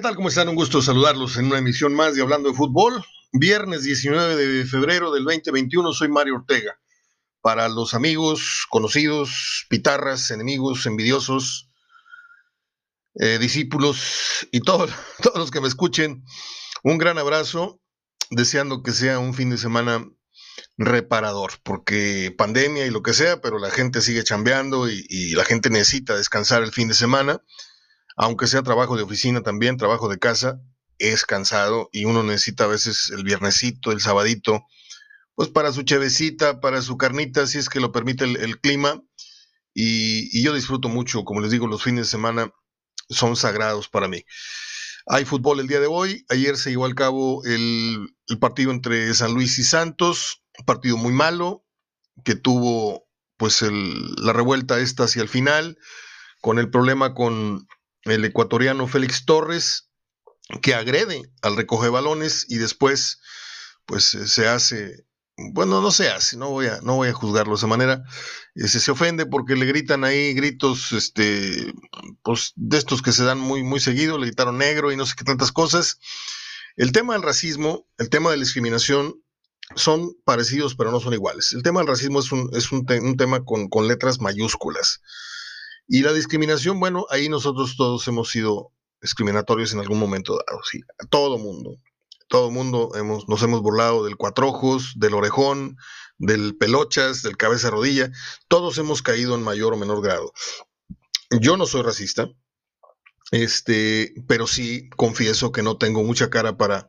¿Qué tal? ¿Cómo están? Un gusto saludarlos en una emisión más de Hablando de Fútbol. Viernes 19 de febrero del 2021, soy Mario Ortega. Para los amigos, conocidos, pitarras, enemigos, envidiosos, eh, discípulos y todos, todos los que me escuchen, un gran abrazo, deseando que sea un fin de semana reparador, porque pandemia y lo que sea, pero la gente sigue chambeando y, y la gente necesita descansar el fin de semana aunque sea trabajo de oficina también, trabajo de casa, es cansado y uno necesita a veces el viernesito, el sabadito, pues para su chevecita, para su carnita, si es que lo permite el, clima. Y, yo disfruto mucho, como les digo, los fines de semana son sagrados para mí. Hay fútbol el día de hoy. Ayer se llevó al cabo el, partido entre San Luis y Santos, un partido muy malo, que tuvo pues la revuelta esta hacia el final, con el problema con el ecuatoriano Félix Torres, que agrede al recoge balones y después pues eh, se hace, bueno, no se hace, no voy a, no voy a juzgarlo de esa manera, eh, se, se ofende porque le gritan ahí gritos, este, pues de estos que se dan muy, muy seguido, le gritaron negro y no sé qué tantas cosas. El tema del racismo, el tema de la discriminación son parecidos pero no son iguales. El tema del racismo es un, es un, un tema con, con letras mayúsculas. Y la discriminación, bueno, ahí nosotros todos hemos sido discriminatorios en algún momento dado, sí, todo mundo. Todo mundo hemos, nos hemos burlado del cuatrojos, del orejón, del pelochas, del cabeza rodilla. Todos hemos caído en mayor o menor grado. Yo no soy racista, este, pero sí confieso que no tengo mucha cara para,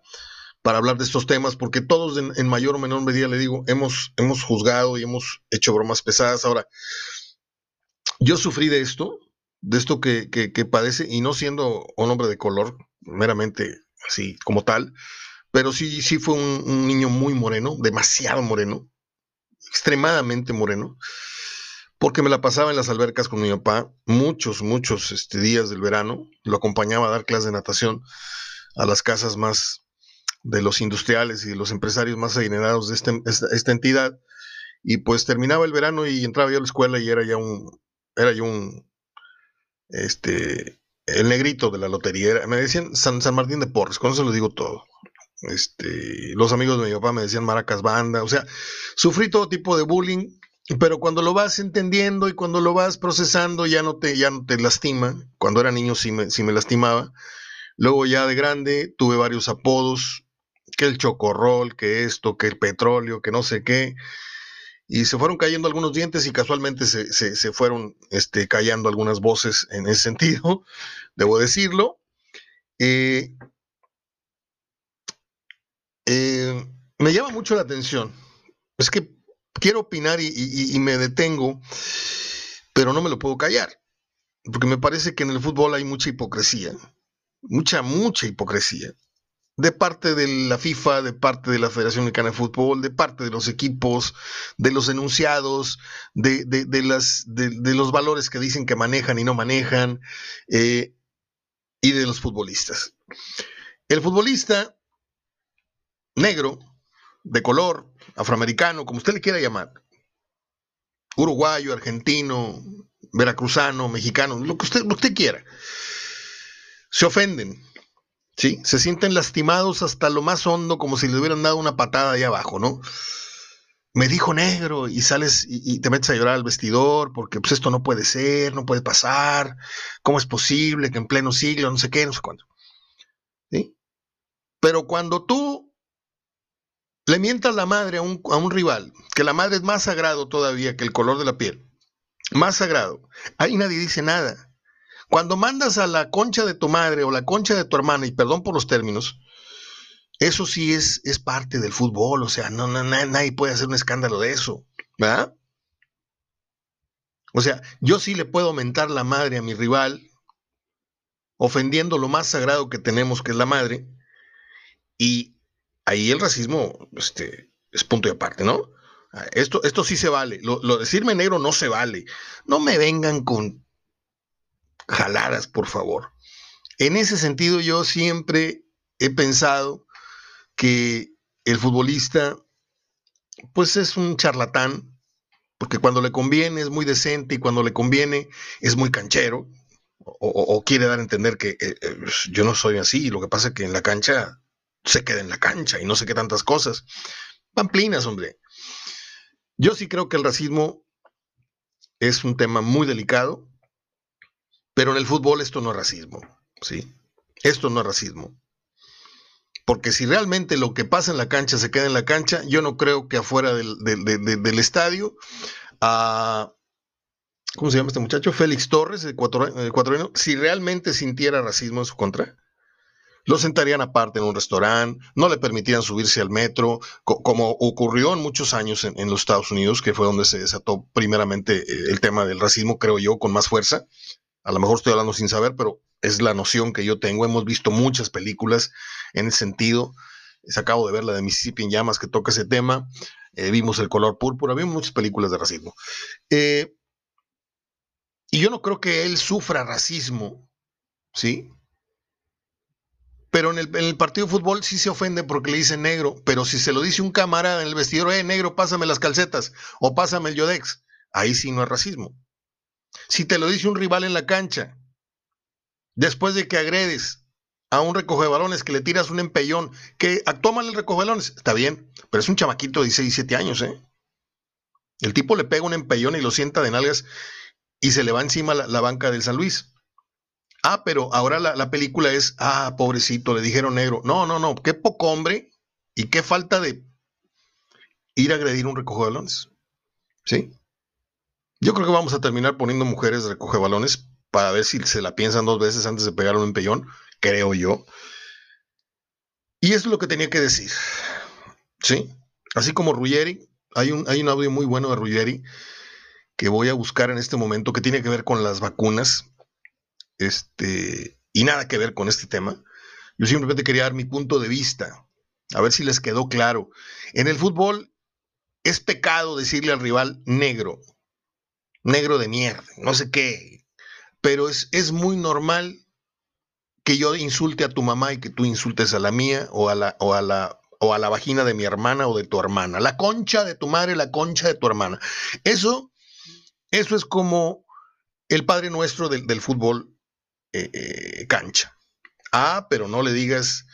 para hablar de estos temas, porque todos en, en, mayor o menor medida, le digo, hemos, hemos juzgado y hemos hecho bromas pesadas. Ahora, yo sufrí de esto, de esto que, padece, y no siendo un hombre de color, meramente así como tal, pero sí, sí fue un, niño muy moreno, demasiado moreno, extremadamente moreno, porque me la pasaba en las albercas con mi papá muchos, muchos este, días del verano, lo acompañaba a dar clases de natación a las casas más de los industriales y de los empresarios más adinerados de este, esta, esta entidad, y pues terminaba el verano y entraba yo a la escuela y era ya un, era yo un, este, el negrito de la lotería. me decían San, San Martín de Porres, con eso lo digo todo. Este, los amigos de mi papá me decían Maracas Banda, o sea, sufrí todo tipo de bullying, pero cuando lo vas entendiendo y cuando lo vas procesando ya no te, ya no te lastima. Cuando era niño sí me, sí me lastimaba. Luego ya de grande tuve varios apodos, que el chocorrol, que esto, que el petróleo, que no sé qué y se fueron cayendo algunos dientes y casualmente se, fueron este, callando algunas voces en ese sentido, debo decirlo. Eh, eh, me llama mucho la atención. Es que quiero opinar y, me detengo, pero no me lo puedo callar, porque me parece que en el fútbol hay mucha hipocresía, mucha, mucha hipocresía de parte de la FIFA, de parte de la Federación Mexicana de Fútbol, de parte de los equipos, de los enunciados, de, las, de, los valores que dicen que manejan y no manejan, eh, y de los futbolistas. El futbolista negro, de color, afroamericano, como usted le quiera llamar, uruguayo, argentino, veracruzano, mexicano, lo que usted, lo que usted quiera, se ofenden ¿sí? Se sienten lastimados hasta lo más hondo, como si le hubieran dado una patada ahí abajo, ¿no? Me dijo negro y sales y, te metes a llorar al vestidor porque pues esto no puede ser, no puede pasar, ¿cómo es posible que en pleno siglo, no sé qué, no sé cuándo? ¿Sí? Pero cuando tú le mientas la madre a un, a un rival, que la madre es más sagrado todavía que el color de la piel, más sagrado, ahí nadie dice nada. Cuando mandas a la concha de tu madre o la concha de tu hermana, y perdón por los términos, eso sí es, es parte del fútbol, o sea, no, nadie puede hacer un escándalo de eso, ¿verdad? O sea, yo sí le puedo aumentar la madre a mi rival, ofendiendo lo más sagrado que tenemos, que es la madre, y ahí el racismo este, es punto y aparte, ¿no? Esto, esto sí se vale. Lo decirme negro no se vale. No me vengan con jaladas, por favor. En ese sentido, yo siempre he pensado que el futbolista, pues es un charlatán, porque cuando le conviene es muy decente y cuando le conviene es muy canchero, o, quiere dar a entender que eh, eh, yo no soy así, lo que pasa es que en la cancha se queda en la cancha y no sé qué tantas cosas. Pamplinas, hombre. Yo sí creo que el racismo es un tema muy delicado, pero en el fútbol esto no es racismo, ¿sí? Esto no es racismo. Porque si realmente lo que pasa en la cancha se queda en la cancha, yo no creo que afuera del, estadio a ¿cómo se llama este muchacho? Félix Torres, el ecuatoriano, si realmente sintiera racismo en su contra, lo sentarían aparte en un restaurante, no le permitirían subirse al metro, como ocurrió en muchos años en, los Estados Unidos, que fue donde se desató primeramente eh, el tema del racismo, creo yo, con más fuerza. A lo mejor estoy hablando sin saber, pero es la noción que yo tengo. Hemos visto muchas películas en ese sentido. Se acabo de ver la de Mississippi en llamas que toca ese tema. Eh, vimos el color púrpura, vimos muchas películas de racismo. Eh, y yo no creo que él sufra racismo, ¿sí? Pero en el, partido de fútbol sí se ofende porque le dice negro, pero si se lo dice un camarada en el vestidor, eh, negro, pásame las calcetas o pásame el Yodex, ahí sí no es racismo. Si te lo dice un rival en la cancha, después de que agredes a un recoge balones, que le tiras un empellón, que actúa mal el recoge balones, está bien, pero es un chamaquito de 16, 17 años, ¿eh? El tipo le pega un empellón y lo sienta de nalgas y se le va encima la, banca del San Luis. Ah, pero ahora la, película es, ah, pobrecito, le dijeron negro. No, no, no, qué poco hombre y qué falta de ir a agredir un recoge balones. ¿Sí? Yo creo que vamos a terminar poniendo mujeres recoge balones para ver si se la piensan dos veces antes de pegar un empellón, creo yo. Y eso es lo que tenía que decir. ¿Sí? Así como Ruggeri, hay un, hay un audio muy bueno de Ruggeri que voy a buscar en este momento que tiene que ver con las vacunas este, y nada que ver con este tema. Yo simplemente quería dar mi punto de vista, a ver si les quedó claro. En el fútbol es pecado decirle al rival negro, negro de mierda, no sé qué, pero es, es muy normal que yo insulte a tu mamá y que tú insultes a la mía o a la, o a la, o a la vagina de mi hermana o de tu hermana, la concha de tu madre, la concha de tu hermana. Eso eso es como el Padre Nuestro del, fútbol eh, eh, cancha. Ah, pero no le digas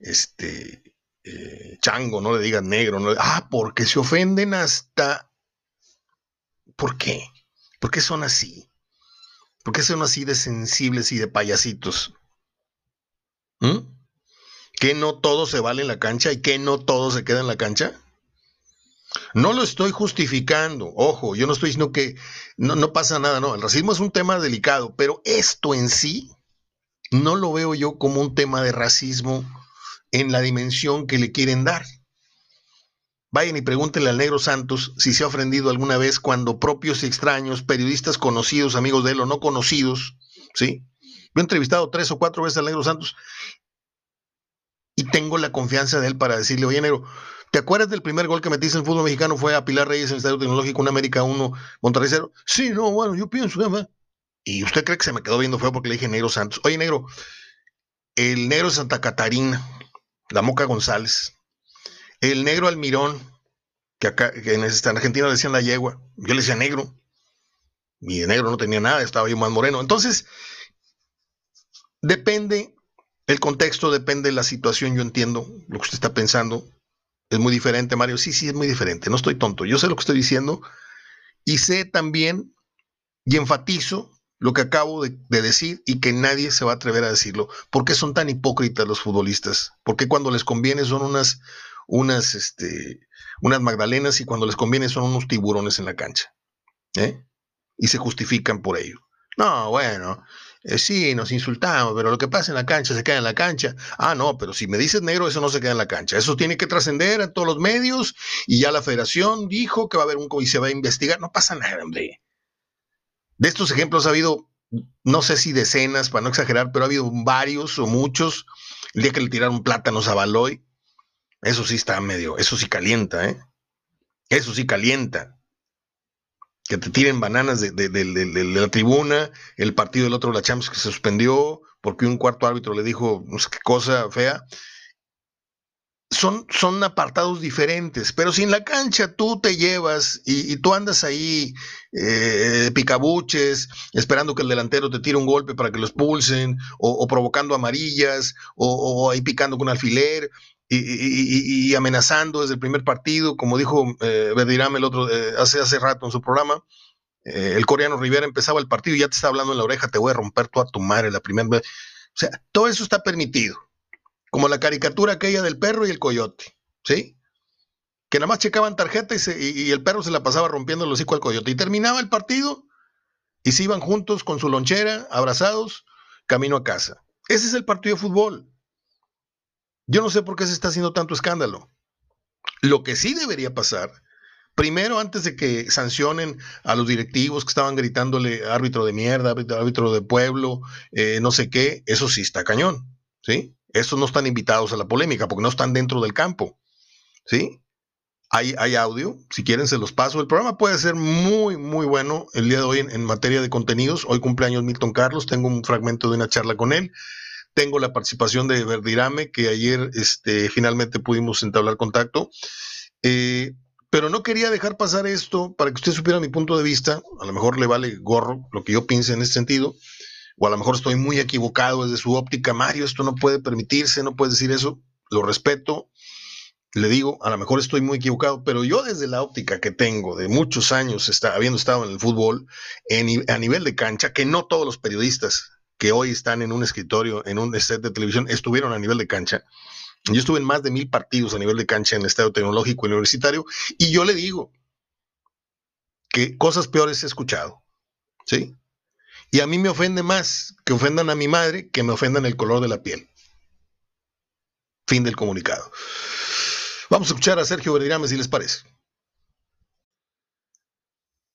este eh, chango, no le digas negro. Ah, porque se ofenden hasta... ¿Por qué? ¿Por qué son así? ¿Por qué son así de sensibles y de payasitos? ¿Mm? ¿Que no todo se vale en la cancha y que no todo se queda en la cancha? No lo estoy justificando, ojo, yo no estoy diciendo que no, pasa nada, no, el racismo es un tema delicado, pero esto en sí no lo veo yo como un tema de racismo en la dimensión que le quieren dar. Vayan y pregúntenle al negro Santos si se ha ofendido alguna vez cuando propios y extraños, periodistas conocidos, amigos de él o no conocidos, ¿sí? Yo he entrevistado tres o cuatro veces al negro Santos y tengo la confianza de él para decirle, oye, negro, ¿Te acuerdas del primer gol que metiste en fútbol mexicano? Fue a Pilar Reyes en el Estadio Tecnológico, un América 1, Monterrey 0. Sí, no, bueno, yo pienso, Y usted cree que se me quedó viendo feo porque le dije Negro Santos. Oye, Negro, el Negro de Santa Catarina, la Moca González, el Negro Almirón, que acá en Argentina le decían la yegua, yo le decía negro, y de negro no tenía nada, estaba yo más moreno. Entonces, depende el contexto, depende la situación, yo entiendo lo que usted está pensando, es muy diferente, Mario. Sí, sí, es muy diferente. No estoy tonto. Yo sé lo que estoy diciendo y sé también y enfatizo lo que acabo de, decir y que nadie se va a atrever a decirlo. ¿Por qué son tan hipócritas los futbolistas? ¿Por qué cuando les conviene son unas, unas, este, unas magdalenas y cuando les conviene son unos tiburones en la cancha? ¿Eh? Y se justifican por ello. No, bueno, eh, sí, nos insultamos, pero lo que pasa en la cancha se queda en la cancha. Ah, no, pero si me dices negro, eso no se queda en la cancha. Eso tiene que trascender a todos los medios y ya la federación dijo que va a haber un y se va a investigar. No pasa nada, hombre. De estos ejemplos ha habido, no sé si decenas, para no exagerar, pero ha habido varios o muchos. El día que le tiraron plátanos a Baloy, eso sí está medio, eso sí calienta, ¿eh? Eso sí calienta que te tiren bananas de, la tribuna, el partido del otro, la Champions, que se suspendió porque un cuarto árbitro le dijo no sé qué cosa fea. son, son apartados diferentes, pero si en la cancha tú te llevas y, tú andas ahí eh, picabuches, esperando que el delantero te tire un golpe para que lo expulsen, o, provocando amarillas, o, ahí picando con alfiler, y, amenazando desde el primer partido, como dijo eh, el otro eh, hace, hace rato en su programa, eh, el coreano Rivera empezaba el partido y ya te está hablando en la oreja, te voy a romper toda tu madre la primera vez. O sea, todo eso está permitido como la caricatura aquella del perro y el coyote, ¿sí? Que nada más checaban tarjeta y, el perro se la pasaba rompiendo el hocico al coyote. Y terminaba el partido y se iban juntos con su lonchera, abrazados, camino a casa. Ese es el partido de fútbol. Yo no sé por qué se está haciendo tanto escándalo. Lo que sí debería pasar, primero antes de que sancionen a los directivos que estaban gritándole árbitro de mierda, árbitro de pueblo, eh, no sé qué, eso sí está cañón, ¿sí? Estos no están invitados a la polémica porque no están dentro del campo. ¿Sí? Hay, hay, audio, si quieren se los paso. El programa puede ser muy, muy bueno el día de hoy en, materia de contenidos. Hoy cumpleaños Milton Carlos, tengo un fragmento de una charla con él. Tengo la participación de Verdirame, que ayer este, finalmente pudimos entablar contacto. Eh, pero no quería dejar pasar esto para que usted supiera mi punto de vista. A lo mejor le vale gorro lo que yo piense en este sentido o a lo mejor estoy muy equivocado desde su óptica, Mario, esto no puede permitirse, no puede decir eso, lo respeto, le digo, a lo mejor estoy muy equivocado, pero yo desde la óptica que tengo de muchos años está, habiendo estado en el fútbol a nivel de cancha, que no todos los periodistas que hoy están en un escritorio, en un set de televisión, estuvieron a nivel de cancha. Yo estuve en más de mil partidos a nivel de cancha en el Estadio Tecnológico Universitario y yo le digo que cosas peores he escuchado, ¿sí? Y a mí me ofende más que ofendan a mi madre que me ofendan el color de la piel. Fin del comunicado. Vamos a escuchar a Sergio Verdirame si les parece.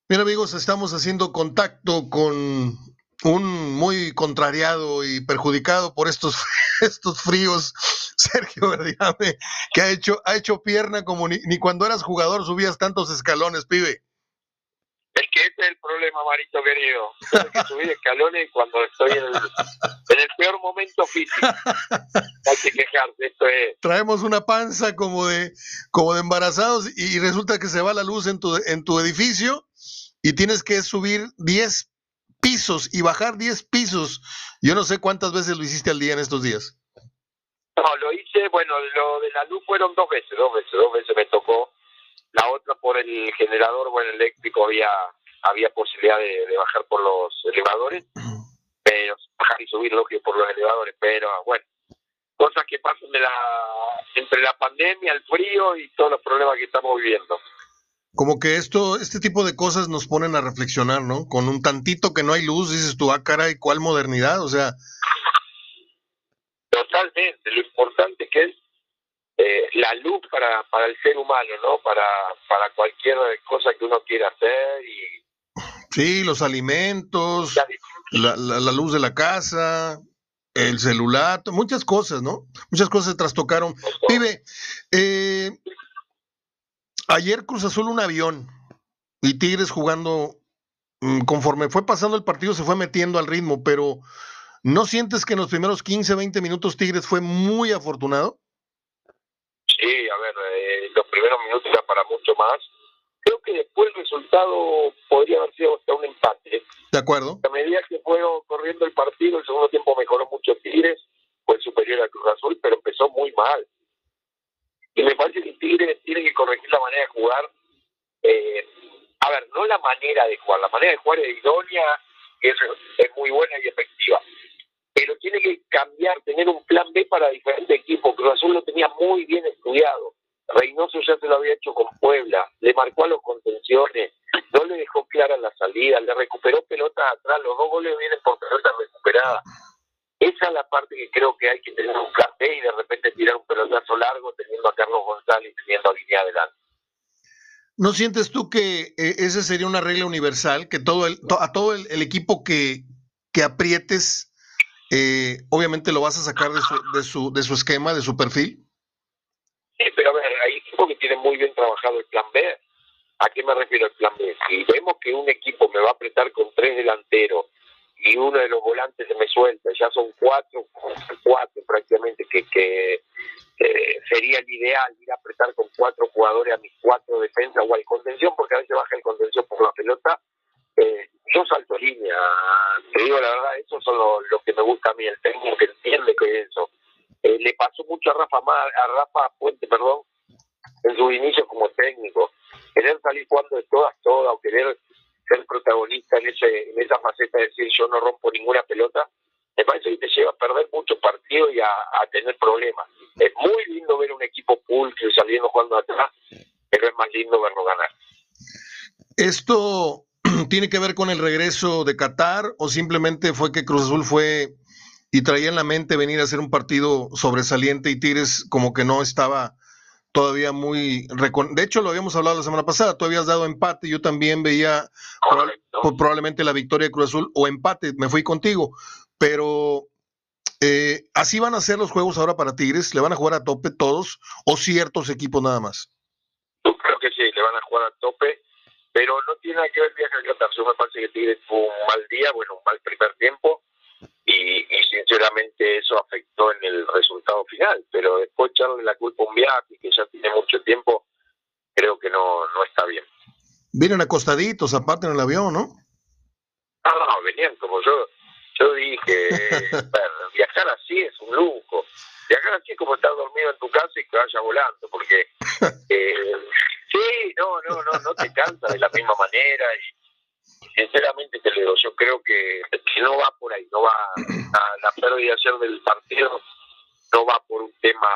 Bien amigos, estamos haciendo contacto con un muy contrariado y perjudicado por estos, estos fríos, Sergio Verdirame, que ha hecho, ha hecho pierna como ni, ni cuando eras jugador subías tantos escalones, pibe. Es que ese es el problema, Marito querido. Tengo que subir escalones cuando estoy en el, en el peor momento físico. Hay que quejarse, esto es. Traemos una panza como de, como de embarazados y resulta que se va la luz en tu, en tu edificio y tienes que subir 10 pisos y bajar 10 pisos. Yo no sé cuántas veces lo hiciste al día en estos días. No, lo hice, bueno, lo de la luz fueron dos veces, dos veces, dos veces me tocó la otra por el generador bueno eléctrico había había posibilidad de, bajar por los elevadores pero bajar y subir lógico por los elevadores pero bueno cosas que pasan de la entre la pandemia el frío y todos los problemas que estamos viviendo como que esto este tipo de cosas nos ponen a reflexionar no con un tantito que no hay luz dices tú ah cara y cuál modernidad o sea totalmente lo importante que es eh, la luz para, para el ser humano, ¿no? Para, para cualquier cosa que uno quiera hacer y... Sí, los alimentos, la, la, luz de la casa, el celular, muchas cosas, ¿no? Muchas cosas se trastocaron. Pibe, eh, ayer Cruz Azul un avión y Tigres jugando, mm, conforme fue pasando el partido se fue metiendo al ritmo, pero ¿no sientes que en los primeros 15, 20 minutos Tigres fue muy afortunado? Sí, a ver, eh, los primeros minutos era para mucho más. Creo que después el resultado podría haber sido hasta un empate. De acuerdo. A medida que fue corriendo el partido, el segundo tiempo mejoró mucho Tigres, fue superior a Cruz Azul, pero empezó muy mal. Y me parece que Tigres tiene que corregir la manera de jugar. Eh, a ver, no la manera de jugar, la manera de jugar es idónea, es, es muy buena y efectiva pero tiene que cambiar, tener un plan B para diferentes equipos. Cruz Azul lo tenía muy bien estudiado. Reynoso ya se lo había hecho con Puebla, le marcó a los contenciones, no le dejó clara la salida, le recuperó pelota atrás, los dos goles vienen por pelota recuperada. Esa es la parte que creo que hay que tener un plan B y de repente tirar un pelotazo largo teniendo a Carlos González y teniendo a Línea adelante. ¿No sientes tú que eh, esa sería una regla universal, que todo el, a todo el, equipo que, que aprietes eh, obviamente lo vas a sacar de su, de, su, de su esquema, de su perfil. Sí, pero a ver, hay equipos que tienen muy bien trabajado el plan B. ¿A qué me refiero el plan B? Si vemos que un equipo me va a apretar con tres delanteros y uno de los volantes se me suelta, ya son cuatro, cuatro prácticamente, que, que eh, sería el ideal ir a apretar con cuatro jugadores a mis cuatro defensas o al contención, porque a veces baja el contención por la pelota. Eh, yo salto línea, te digo la verdad, eso son los que me gusta a mí, el técnico que entiende que es eso. Eh, le pasó mucho a Rafa, a Rafa Puente, perdón, en su inicio como técnico. Querer salir jugando de todas, todas, o querer ser protagonista en, ese, en esa faceta de decir yo no rompo ninguna pelota, me parece que te lleva a perder muchos partidos y a, tener problemas. Es muy lindo ver un equipo pulcro saliendo jugando atrás, pero es más lindo verlo ganar. ¿Esto tiene que ver con el regreso de Qatar o simplemente fue que Cruz Azul fue y traía en la mente venir a hacer un partido sobresaliente y Tigres como que no estaba todavía muy... De hecho, lo habíamos hablado la semana pasada, tú habías dado empate, yo también veía probablemente la victoria de Cruz Azul o empate, me fui contigo, pero eh, así van a ser los juegos ahora para Tigres, le van a jugar a tope todos o ciertos equipos nada más. Yo creo que sí, le van a jugar a tope, pero no tiene nada que ver viaje a Qatar, me parece que Tigres fue un mal día, bueno, un mal primer tiempo, y, sinceramente eso afectó en el resultado final, pero después echarle la culpa a un viaje que ya tiene mucho tiempo, creo que no, no está bien. Vienen acostaditos aparte en el avión, ¿no? Ah, no, venían como yo, yo dije, viajar así es un lujo. Viajar así es como estar dormido en tu casa y que vaya volando, porque eh, sí, no, no, no, no te cansa de la misma manera y sinceramente te digo, yo creo que, no va por ahí, no va a la pérdida del partido, no va por un tema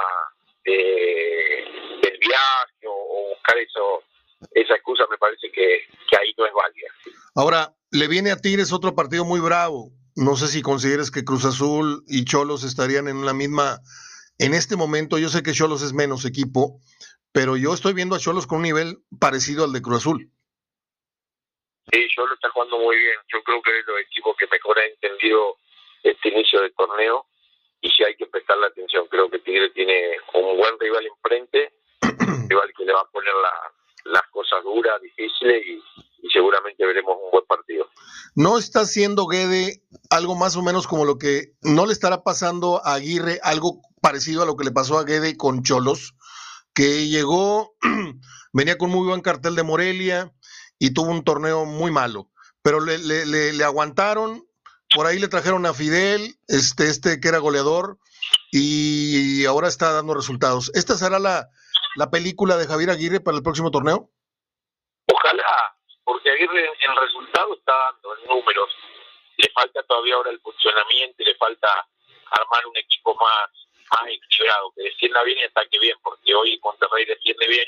del viaje o, buscar eso, esa excusa me parece que, ahí no es válida. Ahora, le viene a Tigres otro partido muy bravo. No sé si consideres que Cruz Azul y Cholos estarían en la misma, en este momento, yo sé que Cholos es menos equipo, pero yo estoy viendo a Cholos con un nivel parecido al de Cruz Azul. Sí, yo lo está jugando muy bien. Yo creo que es los equipos que mejor han entendido este inicio del torneo y si hay que prestarle atención. Creo que Tigre tiene un buen rival enfrente, rival que le va a poner las cosas duras, difíciles y, seguramente veremos un buen partido. ¿No está haciendo Guede algo más o menos como lo que no le estará pasando a Aguirre, algo parecido a lo que le pasó a Guede con Cholos? Que llegó, venía con muy buen cartel de Morelia, y tuvo un torneo muy malo. Pero le, le, le, aguantaron, por ahí le trajeron a Fidel, este, este que era goleador, y ahora está dando resultados. ¿Esta será la, la película de Javier Aguirre para el próximo torneo? Ojalá, porque Aguirre en resultados está dando, en números. Le falta todavía ahora el funcionamiento le falta armar un equipo más, más equilibrado, que defienda bien y ataque bien, porque hoy Monterrey defiende bien,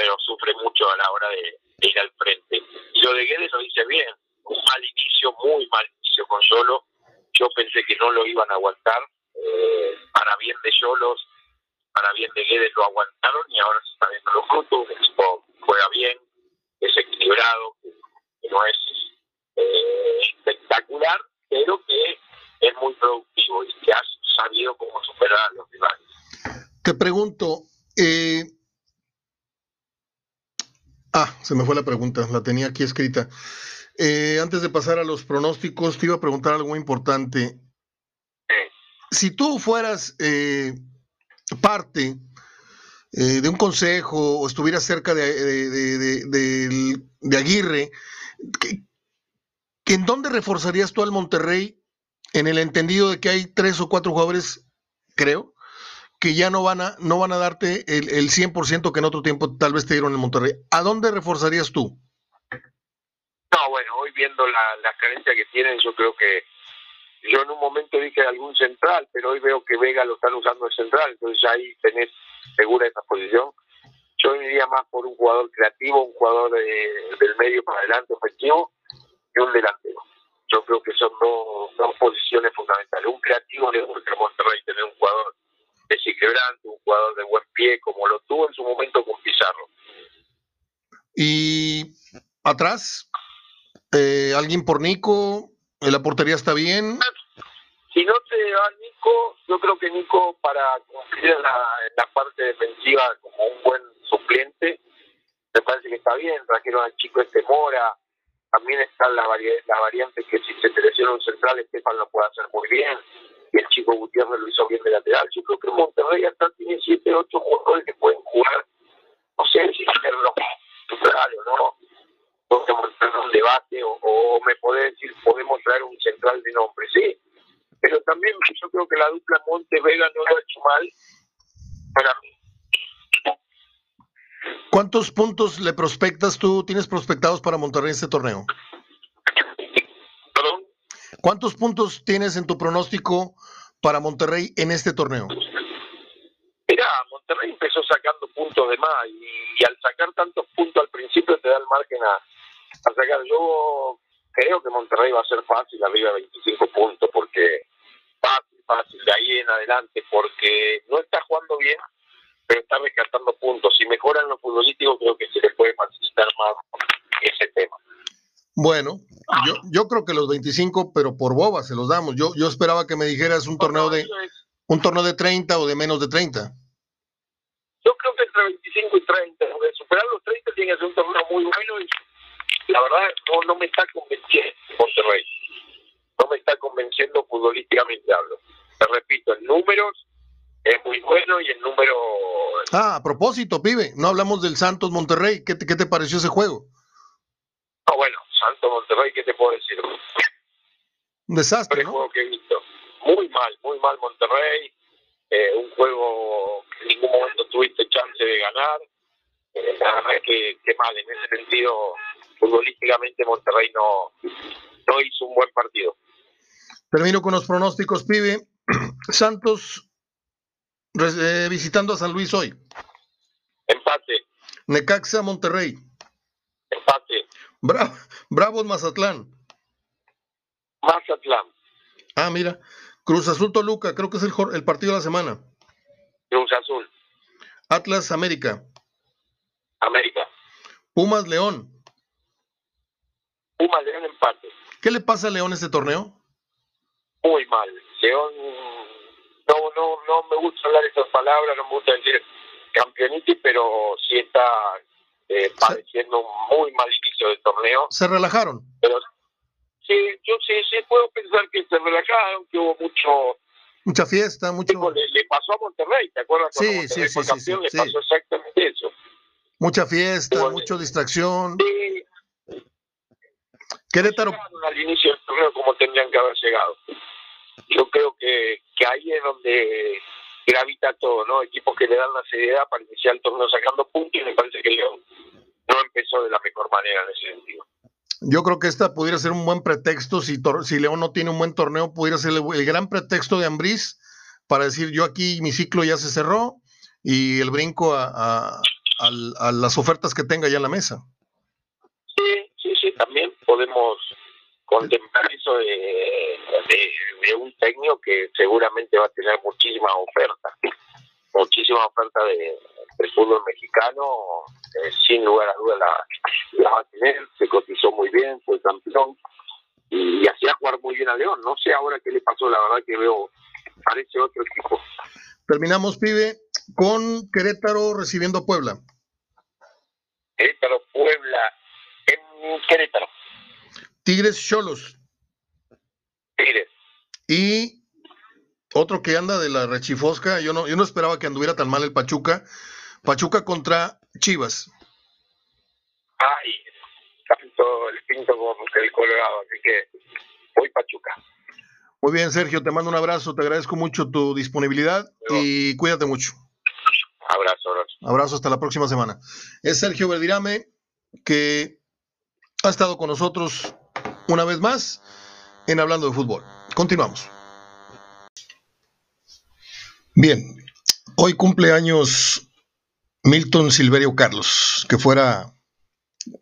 pero sufre mucho a la hora de, ir al frente. Y lo de Guedes lo dice bien, un mal inicio, muy mal inicio con Solo. Yo pensé que no lo iban a aguantar. Eh, para bien de Solos, para bien de Guedes lo aguantaron y ahora se está viendo los frutos. El equipo juega bien, es equilibrado, que no es eh, espectacular, pero que es muy productivo y que ha sabido cómo superar a los rivales. Te pregunto, eh, Ah, se me fue la pregunta, la tenía aquí escrita. Eh, antes de pasar a los pronósticos, te iba a preguntar algo importante. Si tú fueras eh, parte eh, de un consejo o estuvieras cerca de, de, Aguirre, ¿en dónde reforzarías tú al Monterrey en el entendido de que hay tres o cuatro jugadores, creo, que ya no van a, no van a darte el, el 100% que en otro tiempo tal vez te dieron en Monterrey. ¿A dónde reforzarías tú? No, bueno, hoy viendo la, la carencia que tienen, yo creo que yo en un momento dije algún central, pero hoy veo que Vega lo están usando de central, entonces ahí tenés segura esa posición. Yo iría más por un jugador creativo, un jugador del medio para adelante ofensivo y un delantero. Yo creo que son dos, dos posiciones fundamentales. Un creativo le Monterrey tener un jugador desequilibrante, un jugador de buen pie, como lo tuvo en su momento con Pizarro. Y atrás, eh, alguien por Nico, la portería está bien. Si no se va Nico, yo creo que Nico para cumplir en la, parte defensiva como un buen suplente, me parece que está bien. Trajeron al chico este Mora, también está la, la variante que si se selecciona pero el central Estefan lo puede hacer muy bien Gutiérrez lo hizo bien de lateral. Yo creo que Monterrey hasta tiene 7, 8 jugadores que pueden jugar. No sé si hacerlo central o no. Podemos tener un debate o, o me puede decir, podemos traer un central de nombre, sí. Pero también yo creo que la dupla Montes Vega no lo ha hecho mal para mí. ¿Cuántos puntos le prospectas tú, tienes prospectados para Monterrey en este torneo? ¿Perdón? ¿Cuántos puntos tienes en tu pronóstico para Monterrey en este torneo? Mira, Monterrey empezó sacando puntos de más y, al sacar tantos puntos al principio te da el margen a, a sacar. Yo creo que Monterrey va a ser fácil arriba de 25 puntos porque fácil, fácil de ahí en adelante porque no está jugando bien pero está rescatando puntos. Si mejoran los futbolísticos, creo que se les puede facilitar más ese tema. Bueno, yo, yo creo que los 25, pero por boba se los damos. Yo, yo esperaba que me dijeras un torneo de un torneo de 30 o de menos de 30. Yo creo que entre 25 y 30. De superar los 30 tiene que ser un torneo muy bueno y la verdad no, no me está convenciendo Monterrey. No me está convenciendo futbolísticamente hablo. Te repito, en números es muy bueno y el número... Ah, a propósito, pibe, no hablamos del Santos Monterrey. ¿Qué te, qué te pareció ese juego? Ah, bueno, Santos Monterrey, ¿qué te puedo decir? Un desastre, ¿no? juego que he visto. Muy mal, muy mal Monterrey. Eh, un juego que en ningún momento tuviste chance de ganar. Eh, la verdad es que, que, mal, en ese sentido, futbolísticamente Monterrey no, no hizo un buen partido. Termino con los pronósticos, pibe. Santos eh, visitando a San Luis hoy. Empate. Necaxa, Monterrey. Empate. Bravo, Bravos, Mazatlán. Mazatlán. Ah, mira. Cruz Azul, Toluca. Creo que es el, el partido de la semana. Cruz Azul. Atlas, América. América. Pumas, León. Pumas, León, empate. ¿Qué le pasa a León este torneo? Muy mal. León no, no, no me gusta hablar esas palabras, no me gusta decir campeoniti, pero sí está eh, padeciendo muy mal del torneo. ¿Se relajaron? Pero sí, yo sí, sí puedo pensar que se relajaron, que hubo mucho... Mucha fiesta, mucho... Le, le, pasó a Monterrey, ¿te acuerdas? Sí, Monterrey sí, fue sí, campeón, sí, le pasó exactamente eso. Mucha fiesta, Igual, mucha distracción. Sí. Querétaro... No al inicio del torneo como tendrían que haber llegado yo creo que, que ahí es donde gravita todo, ¿no? Equipos que le dan la seriedad para iniciar el torneo sacando puntos y me parece que León no empezó de la mejor manera en ese sentido. Yo creo que esta pudiera ser un buen pretexto, si, si León no tiene un buen torneo, pudiera ser el, el gran pretexto de Ambriz para decir yo aquí mi ciclo ya se cerró y el brinco a, a, a, a las ofertas que tenga ya en la mesa. Sí, sí, sí, también podemos contemplar eso de, de, de, un técnico que seguramente va a tener muchísimas ofertas, muchísimas ofertas de, del fútbol mexicano, eh, sin lugar a duda la, la, va a tener, se cotizó muy bien, fue campeón y, y hacía jugar muy bien a León. No sé ahora qué le pasó, la verdad que veo, parece otro equipo. Terminamos, pibe, con Querétaro recibiendo a Puebla. Querétaro, Puebla, en Querétaro. Tigres Cholos. Tigres. Y otro que anda de la rechifosca, yo no, yo no esperaba que anduviera tan mal el Pachuca. Pachuca contra Chivas. Ay, tanto el pinto como el colorado, así que voy Pachuca. Muy bien, Sergio, te mando un abrazo, te agradezco mucho tu disponibilidad y cuídate mucho. Abrazo, abrazo. Abrazo hasta la próxima semana. Es Sergio Verdirame que ha estado con nosotros una vez más en Hablando de Fútbol. Continuamos. Bien, hoy cumple años Milton Silverio Carlos, que fuera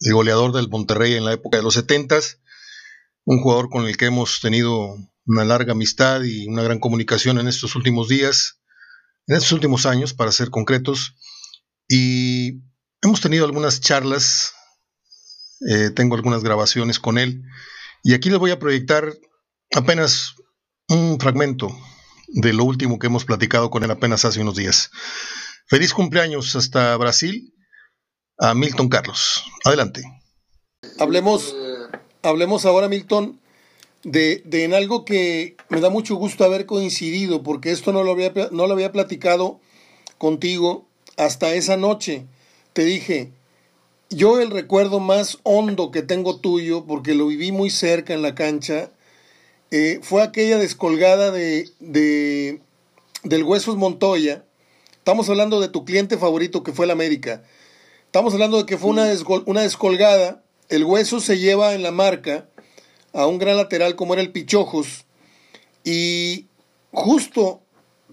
el goleador del Monterrey en la época de los 70 un jugador con el que hemos tenido una larga amistad y una gran comunicación en estos últimos días, en estos últimos años, para ser concretos, y hemos tenido algunas charlas, eh, tengo algunas grabaciones con él, y aquí les voy a proyectar apenas un fragmento de lo último que hemos platicado con él apenas hace unos días. Feliz cumpleaños hasta Brasil a Milton Carlos. Adelante. Hablemos, hablemos ahora, Milton, de, de, en algo que me da mucho gusto haber coincidido, porque esto no lo había, no lo había platicado contigo hasta esa noche. Te dije, yo el recuerdo más hondo que tengo tuyo, porque lo viví muy cerca en la cancha, eh, fue aquella descolgada de, de, del Huesos Montoya. Estamos hablando de tu cliente favorito que fue el América. Estamos hablando de que fue una, una descolgada. El Hueso se lleva en la marca a un gran lateral como era el Pichojos. Y justo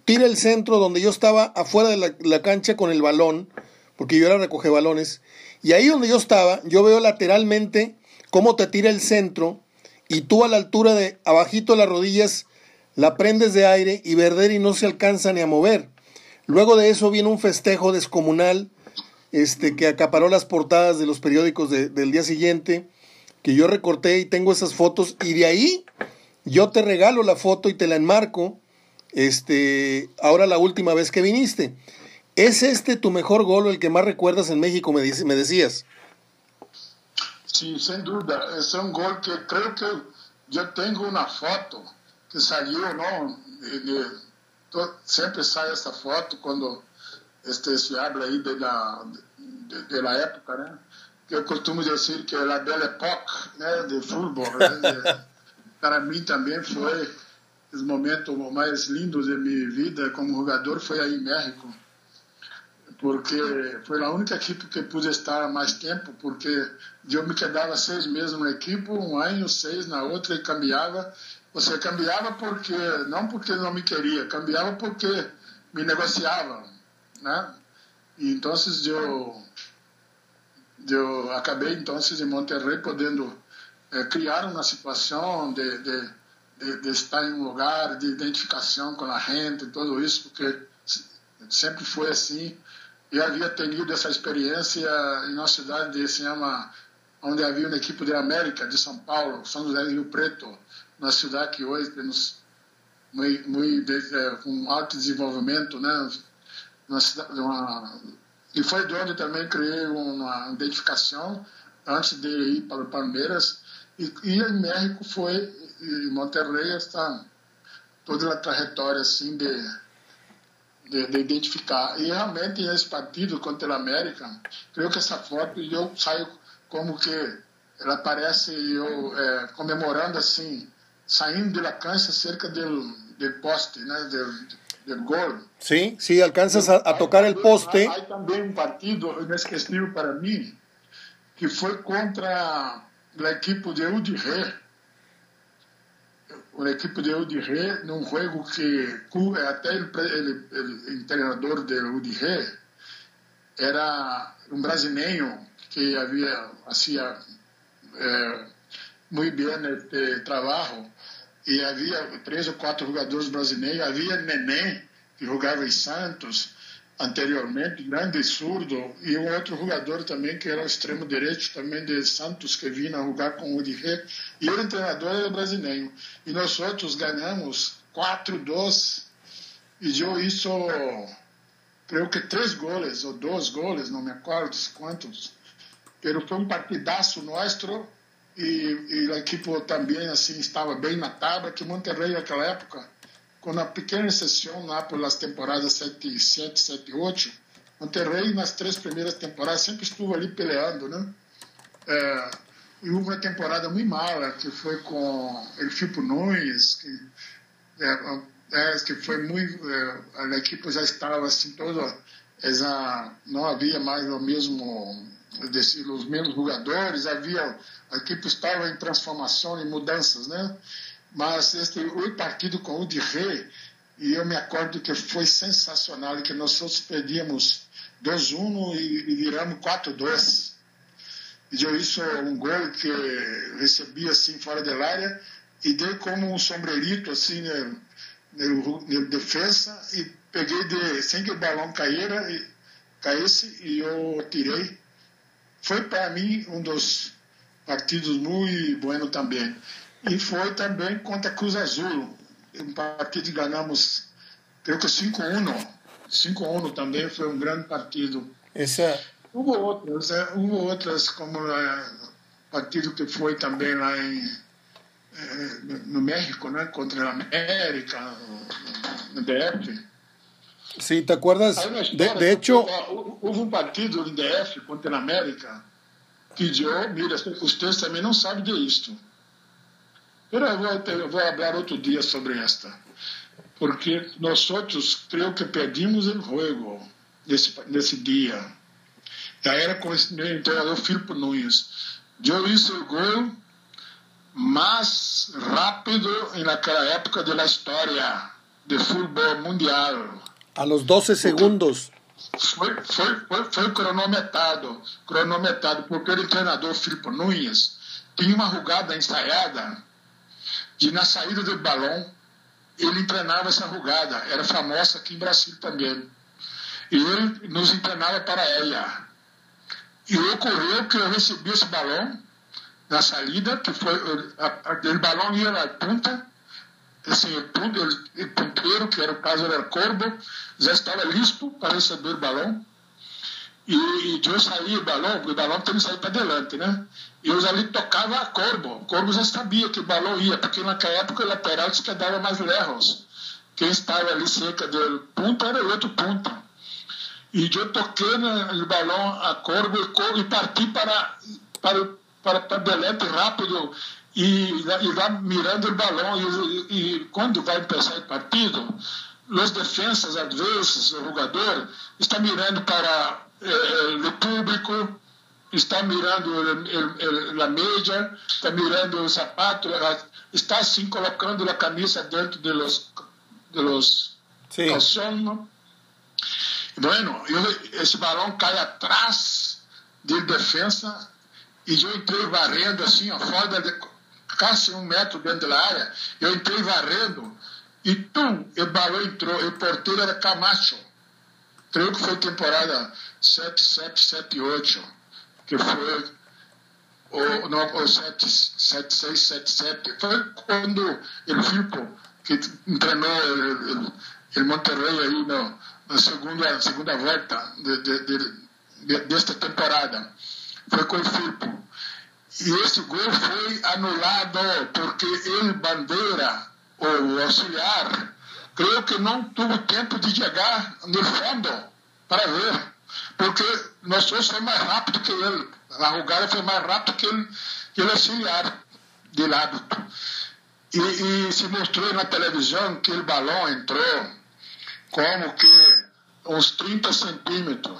tira el centro donde yo estaba afuera de la, la cancha con el balón, porque yo era recoge balones. Y ahí donde yo estaba, yo veo lateralmente cómo te tira el centro y tú a la altura de abajito de las rodillas la prendes de aire y Verderi no se alcanza ni a mover. Luego de eso viene un festejo descomunal este, que acaparó las portadas de los periódicos del día siguiente, que yo recorté y tengo esas fotos y de ahí yo te regalo la foto y te la enmarco, este, ahora la última vez que viniste. ¿Es este tu mejor gol o el que más recuerdas en México, me, me decías? Sí, sin duda. Es un gol que creo que yo tengo una foto que salió, ¿no? Siempre sale esta foto cuando este, se habla ahí de la, de, de la época, ¿no? Que eu costumo dizer que é a belle époque né, de futebol. Né? Para mim também foi os momentos mais lindos de minha vida como jogador foi aí em México porque foi a única equipe que pude estar mais tempo, porque eu me quedava seis meses na equipe, um ano, seis na outra e cambiava. Você cambiava porque, não porque não me queria, cambiava porque me negociavam, né? E então eu, eu acabei então em Monterrey podendo é, criar uma situação de, de, de, de, estar em um lugar, de identificação com a gente, tudo isso, porque sempre foi assim eu havia tenido essa experiência em uma cidade que se chama, onde havia uma equipe de América, de São Paulo, São José do Rio Preto, uma cidade que hoje temos muito, muito é, com alto desenvolvimento, né? Cidade, uma, e foi de onde também criei uma identificação antes de ir para o Palmeiras. E, e em México foi, em Monterrey, está toda a trajetória assim de de, de, identificar. E realmente esse partido contra o América, creio que essa foto eu saio como que ela aparece eu é, comemorando assim, saindo da cancha cerca do, do poste, né, do, do gol. Sim, sim, alcanças a, a tocar o poste. Há também um partido inesquecível para mim, que foi contra a equipe de Udire uma equipe de Udire num jogo que até o treinador de Udire era um brasileiro que havia hacía eh, muito bem este trabalho e havia três ou quatro jogadores brasileiros havia Neném que jogava em Santos anteriormente, grande surdo, e um outro jogador também que era o extremo direito também de Santos, que vinha jogar com o Ré, e o treinador era brasileiro. E nós outros ganhamos 4-2, e eu isso, creio que três goles, ou dois goles, não me acordo quantos, pero foi um partidaço nosso, e, e a equipe também assim estava bem na tábua, que Monterrey naquela época com uma pequena exceção lá pelas temporadas 7, 7, 7, 8, Monterrey nas três primeiras temporadas sempre estuvo ali peleando, né? É, e uma temporada muito mala, que foi com El Fipo Nunes, que, é, é, que foi muito... É, a equipe já estava assim toda... Já não havia mais o mesmo... Desse, os mesmos jogadores, havia... A equipe estava em transformação, em mudanças, né? Mas este, o partido com o de Rei, e eu me acordo que foi sensacional, que nós perdíamos 2-1 e, e viramos 4-2. E eu isso um gol que recebi assim fora da área e dei como um sombrerito assim na, na, defesa e peguei de, sem que o balão caíra, e, caísse e eu tirei. Foi para mim um dos partidos muito bueno também. E foi também contra Cruz Azul, um partido que ganhamos, creio que 5-1. 5-1 também foi um grande partido. Esse é... Houve outras, é, houve outras, como o é, partido que foi também lá em, no México, ¿no? Contra el América, no DF. Sí, ¿te acuerdas? De, de, hecho... Hubo un partido en DF contra el América que yo, mira, ustedes también no saben de esto. Pero eu vou, eu vou falar outro dia sobre esta. Porque nós outros, creio que perdimos o jogo nesse, nesse dia. Já era com o treinador Filipe Nunes. Eu hice o gol mais rápido naquela época da história de futebol mundial. A los 12 segundos. Foi, foi, foi, cronometrado, cronometrado, porque o treinador Filipe Nunes tinha uma rugada ensaiada de na saída do balão ele treinava essa rugada, era famosa aqui em Brasil também. E ele nos treinava para ela. E ocorreu que eu recebi esse balão na saída, que foi o balão ia na ponta, assim, o, ponto, o ponteiro, que era o caso era Corbo, já estava listo para receber o balão. E, e eu saí o balão, o balão tem que sair para adelante, né? E eu ali tocava a Corbo. O Corbo já sabia que o balão ia, porque naquela época o lateral quedava mais lejos. Quem estava ali cerca do ponto era o outro ponto. E eu toquei no balão a Corbo e, parti para, para, para, para adelante rápido e, e lá mirando o balão. E, e quando vai começar o partido, os defensas, vezes, o jogador, está mirando para eh, o público, está mirando a média, está mirando o sapato, está assim colocando a camisa dentro de los, de los sí. calzones. Bueno, eu, esse balão cai atrás de defesa e eu entrei varrendo assim, ó, fora de, quase um metro dentro da área, eu entrei varrendo e tum, o balão entrou, e o porteiro era Camacho. Creio que foi temporada 7, 7, 7, 8, que foi o, no, o 7, 7, 6, 7, 7. Foi quando o Filpo, que treinou o Monterrey aí no, na segunda, segunda volta de, de, de, desta temporada. Foi com o Filpo. E esse gol foi anulado porque ele, Bandeira, o auxiliar, creio que não teve tempo de chegar no fundo para ver porque nós dois foi mais rápido que ele. A Rugada foi mais rápido que ele, que ele auxiliar de lado. E, e, se mostrou na televisão que o balão entrou como que uns 30 centímetros.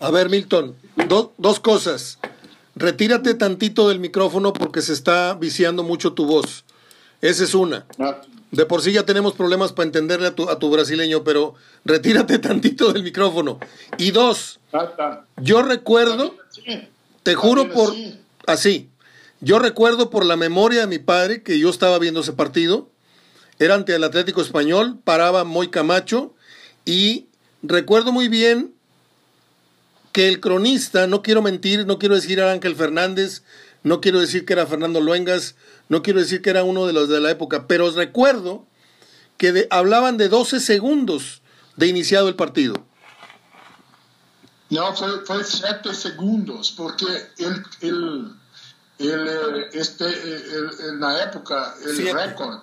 A ver, Milton, do, dos cosas. Retírate tantito del micrófono porque se está viciando mucho tu voz. Esa es una. Ah. De por sí ya tenemos problemas para entenderle a tu, a tu brasileño, pero retírate tantito del micrófono. Y dos, yo recuerdo, te juro por así, yo recuerdo por la memoria de mi padre que yo estaba viendo ese partido, era ante el Atlético Español, paraba muy Camacho, y recuerdo muy bien que el cronista, no quiero mentir, no quiero decir era Ángel Fernández, no quiero decir que era Fernando Luengas, no quiero decir que era uno de los de la época, pero os recuerdo que hablaban de 12 segundos de iniciado el partido. No, fue, fue 7 segundos, porque el, el, el, este, en la época el récord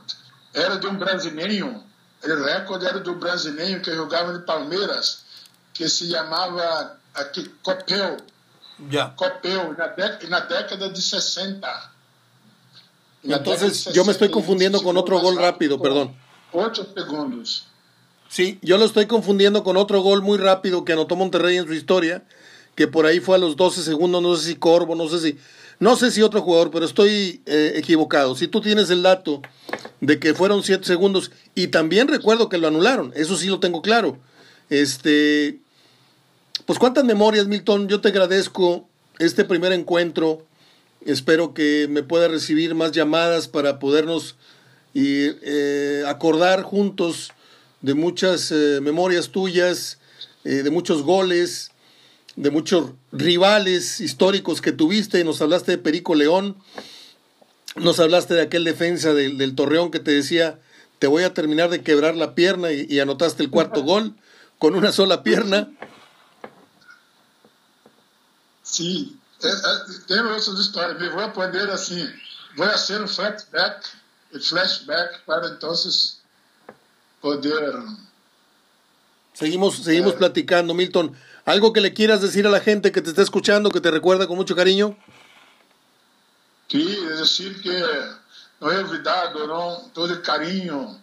era de un brasileño, el récord era de un brasileño que jugaba en Palmeiras, que se llamaba aqui, Copel. Ya. Copel, na, na década de 60. Entonces yo me estoy confundiendo con otro gol rápido, perdón. Ocho segundos. Sí, yo lo estoy confundiendo con otro gol muy rápido que anotó Monterrey en su historia, que por ahí fue a los 12 segundos, no sé si Corvo, no sé si, no sé si otro jugador, pero estoy eh, equivocado. Si tú tienes el dato de que fueron 7 segundos, y también recuerdo que lo anularon, eso sí lo tengo claro. Este, pues cuántas memorias, Milton, yo te agradezco este primer encuentro Espero que me pueda recibir más llamadas para podernos y, eh, acordar juntos de muchas eh, memorias tuyas, eh, de muchos goles, de muchos rivales históricos que tuviste. Nos hablaste de Perico León, nos hablaste de aquel defensa del, del Torreón que te decía, te voy a terminar de quebrar la pierna y, y anotaste el cuarto gol con una sola pierna. Sí, é, é, tem outras histórias. Vou aprender assim, voy a hacer un flashback, flashback para entonces poder... Seguimos, seguimos eh, platicando, Milton. ¿Algo que le quieras decir a la gente que te está escuchando, que te recuerda con mucho cariño? Sí, es decir que no he olvidado ¿no? todo el cariño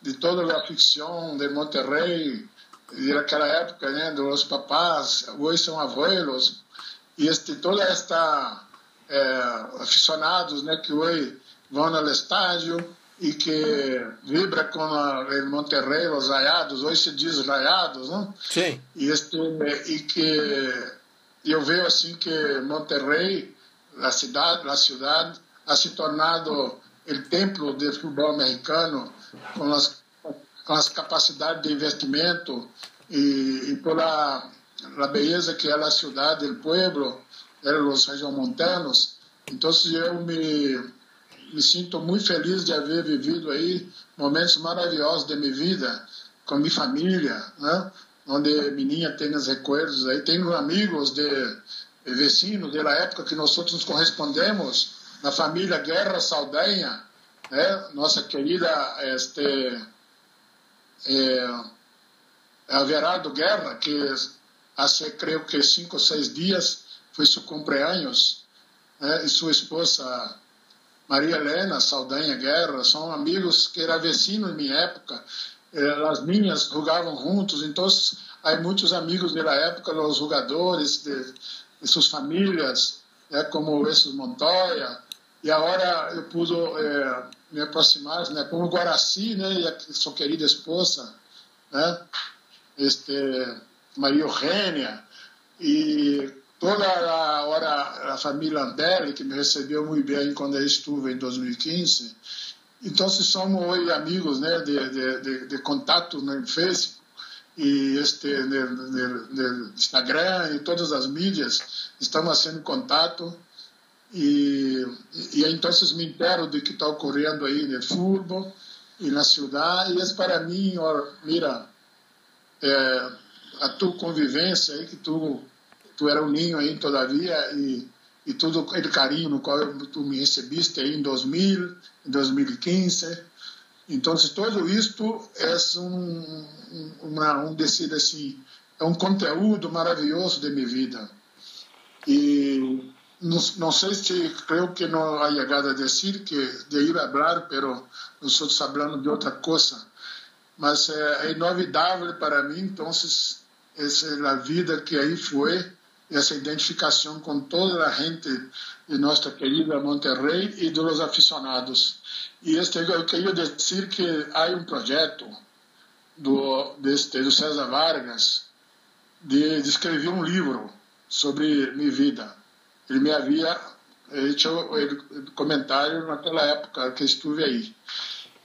de toda la ficción de Monterrey, de aquella época, ¿no? de los papás, hoy son abuelos, y este, toda esta é, aficionados né, que hoje vão ao estádio e que vibra com o Monterrey, os raiados, hoje se diz raiados, não? Sim. E, este, e que eu vejo assim que Monterrey, a cidade, a cidade, ha se tornado o templo do futebol americano com as, com as capacidades de investimento e, e pela a beleza que é a cidade, o pueblo, os regiomontanos. Então eu me, me sinto muito feliz de haver vivido aí momentos maravilhosos da minha vida com minha família, né? onde menina tem os recuerdos aí. Tenho amigos de, de vecinos da época que nós nos correspondemos na família Guerra Saldanha, né? nossa querida este, é, Everardo Guerra, que há, creio que cinco ou seis dias foi seu cumpleaños, né? e sua esposa Maria Helena Saldanha Guerra, são amigos que eram vecinos em minha época, eh, as minhas jogavam juntos, então há muitos amigos da época, os jogadores de, de suas famílias, né? como esses Montoya, e agora eu pude eh, me aproximar, né? como Guaraci, né? e a sua querida esposa, né? este, Maria Eugênia, e toda a hora a família Ambelli, que me recebeu muito bem quando eu estive em 2015. Então, somos hoje amigos né, de, de, de, de contato no Facebook e este, no, no, no, Instagram e todas as mídias, estamos sendo contato. E, e então me entero de que está ocorrendo aí no futebol e na cidade. E é para mim, ó, mira, é, a tua convivência aí que tu tu era um ninho aí todavia e, e todo aquele carinho no qual tu me recebiste aí em 2000, em 2015. Então, todo isto é um, uma, um decide assim, é um conteúdo maravilhoso de minha vida. E não, não sei se creio que não há chegado a dizer que de ir a falar, mas estou falando de outra coisa. Mas é, é novidade para mim, então essa é vida que aí foi essa identificação com toda a gente de nossa querida Monterrey e dos aficionados. E este, eu queria dizer que há um projeto do, deste, do César Vargas de, de escrever um livro sobre minha vida. Ele me havia feito o comentário naquela época que estive aí.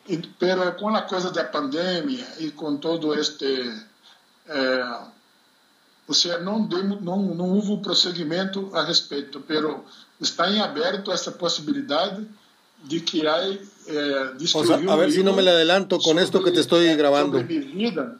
E, pero com a coisa da pandemia e com todo este eh, seja, não, não, não houve prosseguimento a respeito, pero está em aberto essa possibilidade de que há eh, o sea, a ver si no me le adelanto con esto que te estoy grabando. sobre mi vida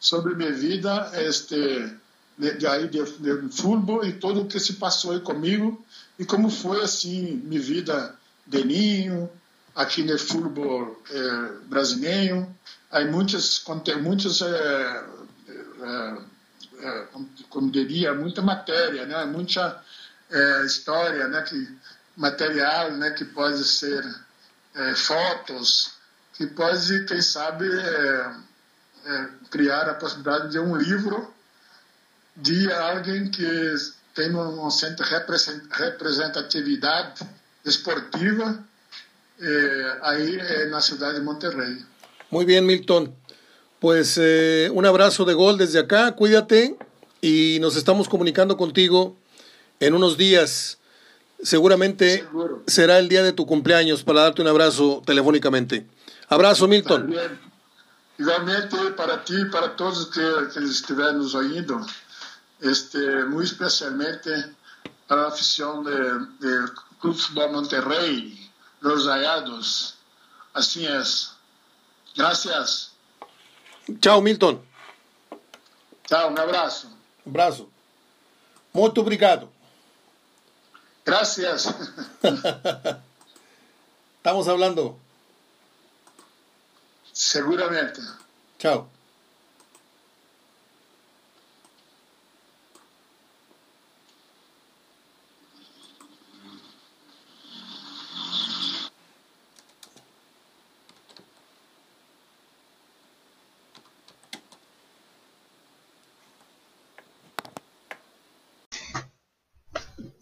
sobre mi vida este de, de aí de, de futebol e tudo o que se passou aí comigo e como foi assim minha vida de ninho aqui no futebol eh, brasileiro há muitas muitas eh, eh, é, como diria, muita matéria, né? muita é, história, né? que, material né? que pode ser é, fotos, que pode, quem sabe, é, é, criar a possibilidade de um livro de alguém que tem uma certa representatividade esportiva aí na cidade de Monterrey. Muy bien, Milton. Pues eh, un abrazo de gol desde acá, cuídate y nos estamos comunicando contigo en unos días. Seguramente será el día de tu cumpleaños para darte un abrazo telefónicamente. Abrazo, Milton. Igualmente para ti, para todos que, que estiverem nos ouvindo, este, muy especialmente para la afición del de Club Fútbol Monterrey, los Rayados. Así es. Gracias. Ciao Milton. Ciao, um abraço. Um abraço. Muito obrigado. Gracias. Estamos hablando. Seguramente. Chao.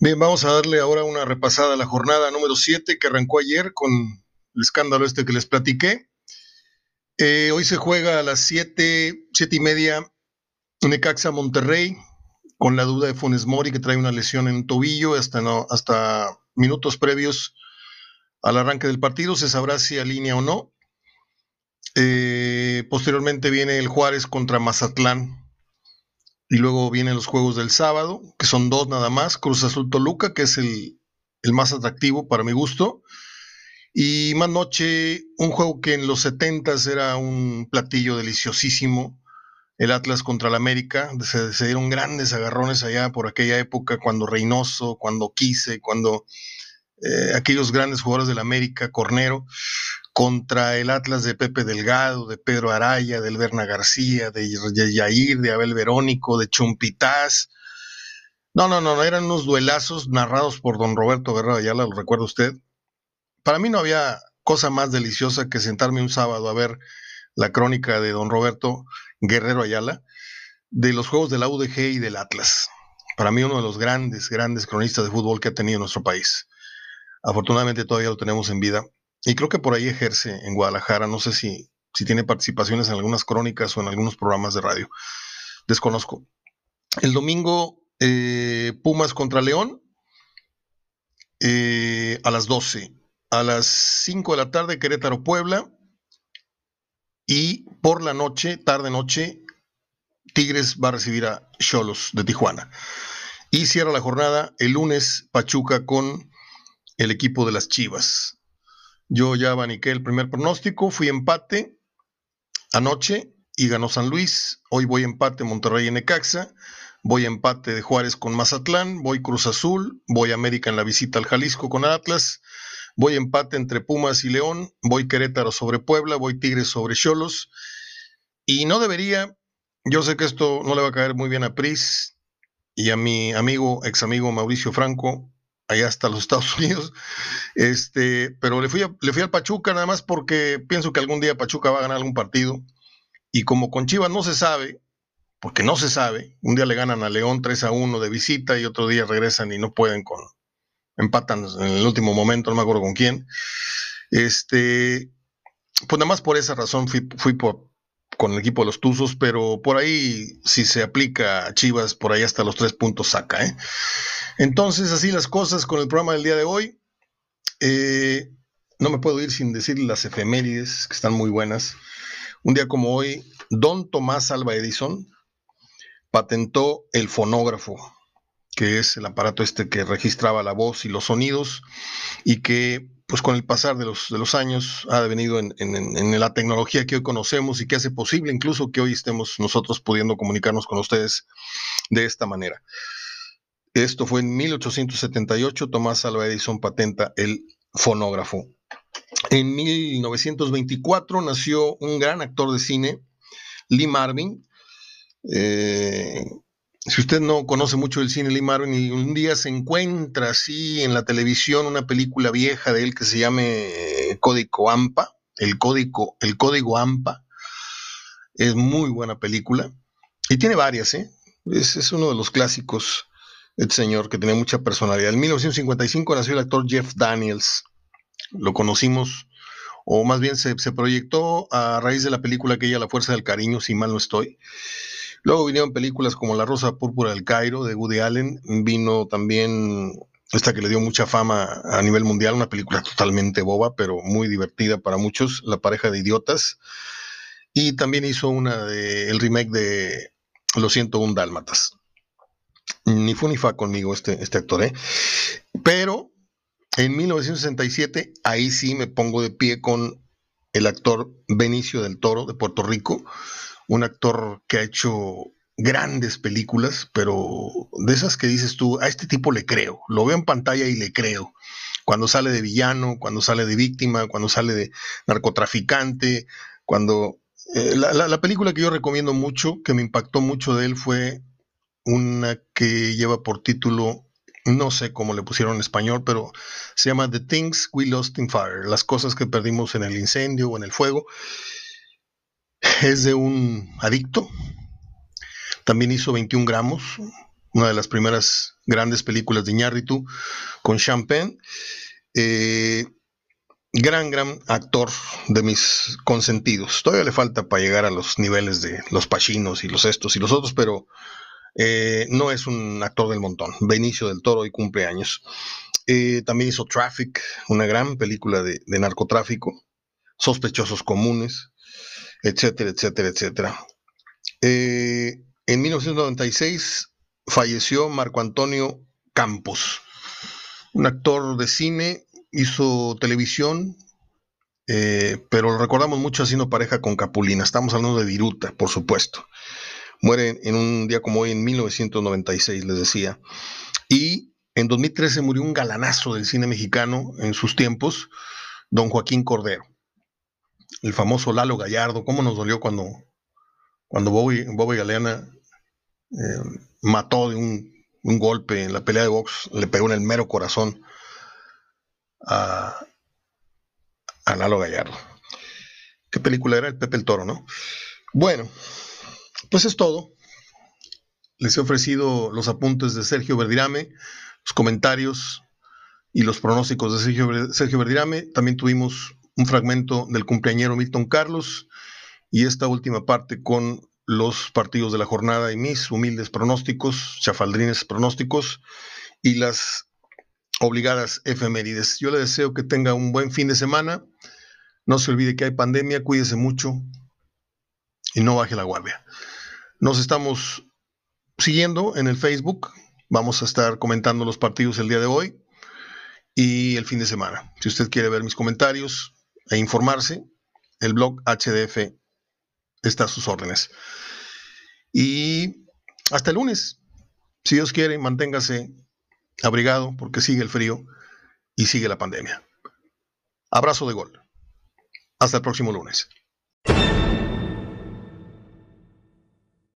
Bien, vamos a darle ahora una repasada a la jornada número 7 que arrancó ayer con el escándalo este que les platiqué. Eh, hoy se juega a las 7, siete y media Necaxa Monterrey, con la duda de Funes Mori que trae una lesión en tobillo hasta, no, hasta minutos previos al arranque del partido. Se sabrá si alinea o no. Eh, posteriormente viene el Juárez contra Mazatlán y luego vienen los juegos del sábado, que son dos nada más. Cruz Azul Toluca, que es el, más atractivo para mi gusto. Y más noche, un juego que en los 70 era un platillo deliciosísimo. El Atlas contra el América. Se, se, dieron grandes agarrones allá por aquella época, cuando Reynoso, cuando Quise, cuando eh, aquellos grandes jugadores del América, Cornero contra el Atlas de Pepe Delgado, de Pedro Araya, del Berna García, de, Yair, de Abel Verónico, de Chumpitaz. No, no, no, eran unos duelazos narrados por don Roberto Guerrero Ayala, lo recuerda usted. Para mí no había cosa más deliciosa que sentarme un sábado a ver la crónica de don Roberto Guerrero Ayala de los juegos de la UDG y del Atlas. Para mí uno de los grandes, grandes cronistas de fútbol que ha tenido nuestro país. Afortunadamente todavía lo tenemos en vida y creo que por ahí ejerce en Guadalajara. No sé si, si tiene participaciones en algunas crónicas o en algunos programas de radio. Desconozco. El domingo, eh, Pumas contra León eh, a las 12. A las 5 de la tarde, Querétaro Puebla. Y por la noche, tarde-noche, Tigres va a recibir a Cholos de Tijuana. Y cierra la jornada el lunes Pachuca con el equipo de las Chivas. Yo ya abaniqué el primer pronóstico, fui empate anoche y ganó San Luis. Hoy voy empate Monterrey en Necaxa, voy empate de Juárez con Mazatlán, voy Cruz Azul, voy América en la visita al Jalisco con Atlas, voy empate entre Pumas y León, voy Querétaro sobre Puebla, voy Tigres sobre Cholos. Y no debería, yo sé que esto no le va a caer muy bien a Pris y a mi amigo, ex amigo Mauricio Franco, allá hasta los Estados Unidos. Este, pero le fui, le fui al Pachuca nada más porque pienso que algún día Pachuca va a ganar algún partido. Y como con Chivas no se sabe, porque no se sabe, un día le ganan a León 3 a 1 de visita y otro día regresan y no pueden con, empatan en el último momento, no me acuerdo con quién. Este, pues nada más por esa razón fui, fui por, con el equipo de los Tuzos, pero por ahí, si se aplica a Chivas, por ahí hasta los tres puntos saca, ¿eh? Entonces, así las cosas con el programa del día de hoy. Eh, no me puedo ir sin decir las efemérides, que están muy buenas. Un día como hoy, don Tomás Alba Edison patentó el fonógrafo, que es el aparato este que registraba la voz y los sonidos y que pues con el pasar de los, de los años ha devenido en, en, la tecnología que hoy conocemos y que hace posible incluso que hoy estemos nosotros pudiendo comunicarnos con ustedes de esta manera. Esto fue en 1878, Tomás Alva Edison patenta el fonógrafo. En 1924 nació un gran actor de cine, Lee Marvin. Eh, si usted no conoce mucho el cine Lee Marvin y un día se encuentra así en la televisión una película vieja de él que se llame Código AMPA, el código, el código AMPA, es muy buena película y tiene varias, ¿eh? es uno de los clásicos este señor que tenía mucha personalidad. En 1955 nació el actor Jeff Daniels. Lo conocimos, o más bien se, proyectó a raíz de la película aquella La Fuerza del Cariño, si mal no estoy. Luego vinieron películas como La Rosa Púrpura del Cairo, de Woody Allen. Vino también esta que le dio mucha fama a nivel mundial, una película totalmente boba, pero muy divertida para muchos, La pareja de idiotas. Y también hizo una de el remake de Lo siento, un dálmatas ni fu ni fa conmigo este, este actor, ¿eh? Pero en 1967, ahí sí me pongo de pie con el actor Benicio del Toro de Puerto Rico, un actor que ha hecho grandes películas, pero de esas que dices tú, a este tipo le creo, lo veo en pantalla y le creo, cuando sale de villano, cuando sale de víctima, cuando sale de narcotraficante, cuando... Eh, la, película que yo recomiendo mucho, que me impactó mucho de él, fue una que lleva por título, no sé cómo le pusieron en español, pero se llama The Things We Lost in Fire, las cosas que perdimos en el incendio o en el fuego. Es de un adicto. También hizo 21 gramos, una de las primeras grandes películas de Iñárritu con Champagne. Eh, gran, gran actor de mis consentidos. Todavía le falta para llegar a los niveles de los Pachinos y los estos y los otros, pero eh, no es un actor del montón. Benicio del Toro y cumpleaños. Eh, también hizo Traffic, una gran película de, narcotráfico. Sospechosos comunes, etcétera, etcétera, etcétera. en 1996 falleció Marco Antonio Campos, un actor de cine, hizo televisión, eh, pero lo recordamos mucho haciendo pareja con Capulina. Estamos hablando de Viruta, por supuesto. Muere en un día como hoy, en 1996, les decía. Y en 2013 murió un galanazo del cine mexicano en sus tiempos, don Joaquín Cordero. El famoso Lalo Gallardo. ¿Cómo nos dolió cuando, cuando Bobby, Bobby Galeana eh, mató de un, golpe en la pelea de box, le pegó en el mero corazón a, a Lalo Gallardo. ¿Qué película era? El Pepe el Toro, ¿no? Bueno, pues es todo. Les he ofrecido los apuntes de Sergio Verdirame, los comentarios y los pronósticos de Sergio, Sergio Verdirame. También tuvimos un fragmento del cumpleañero Milton Carlos y esta última parte con los partidos de la jornada y mis humildes pronósticos, chafaldrines pronósticos y las obligadas efemérides. Yo le deseo que tenga un buen fin de semana. No se olvide que hay pandemia, cuídese mucho y no baje la guardia. Nos estamos siguiendo en el Facebook. Vamos a estar comentando los partidos el día de hoy y el fin de semana. Si usted quiere ver mis comentarios e informarse, el blog HDF está a sus órdenes. Y hasta el lunes, si Dios quiere, manténgase abrigado porque sigue el frío y sigue la pandemia. Abrazo de gol. Hasta el próximo lunes.